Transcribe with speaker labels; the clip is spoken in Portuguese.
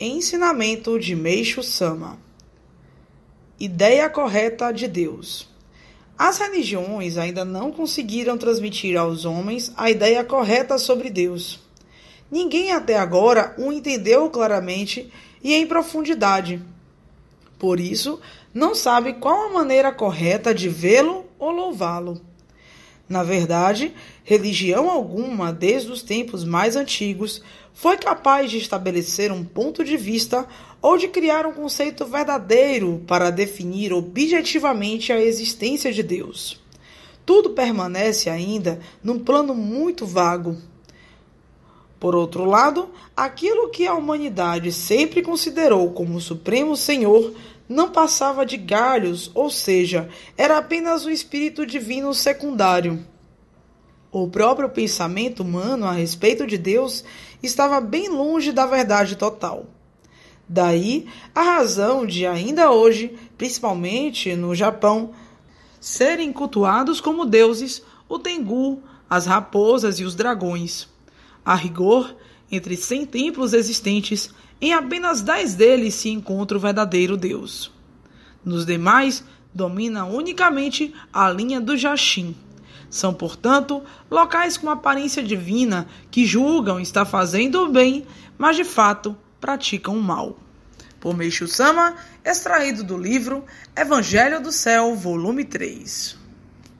Speaker 1: Ensinamento de Meixo Sama Ideia correta de Deus. As religiões ainda não conseguiram transmitir aos homens a ideia correta sobre Deus. Ninguém até agora o entendeu claramente e em profundidade. Por isso, não sabe qual a maneira correta de vê-lo ou louvá-lo. Na verdade, religião alguma, desde os tempos mais antigos, foi capaz de estabelecer um ponto de vista ou de criar um conceito verdadeiro para definir objetivamente a existência de Deus. Tudo permanece ainda num plano muito vago. Por outro lado, aquilo que a humanidade sempre considerou como o Supremo Senhor não passava de galhos, ou seja, era apenas o espírito divino secundário. O próprio pensamento humano a respeito de Deus estava bem longe da verdade total. Daí a razão de ainda hoje, principalmente no Japão, serem cultuados como deuses o Tengu, as raposas e os dragões. A rigor, entre cem templos existentes, em apenas dez deles se encontra o verdadeiro Deus. Nos demais, domina unicamente a linha do Jashin. São, portanto, locais com aparência divina que julgam estar fazendo o bem, mas de fato praticam o mal. Por Meishu Sama, extraído do livro Evangelho do Céu, volume 3.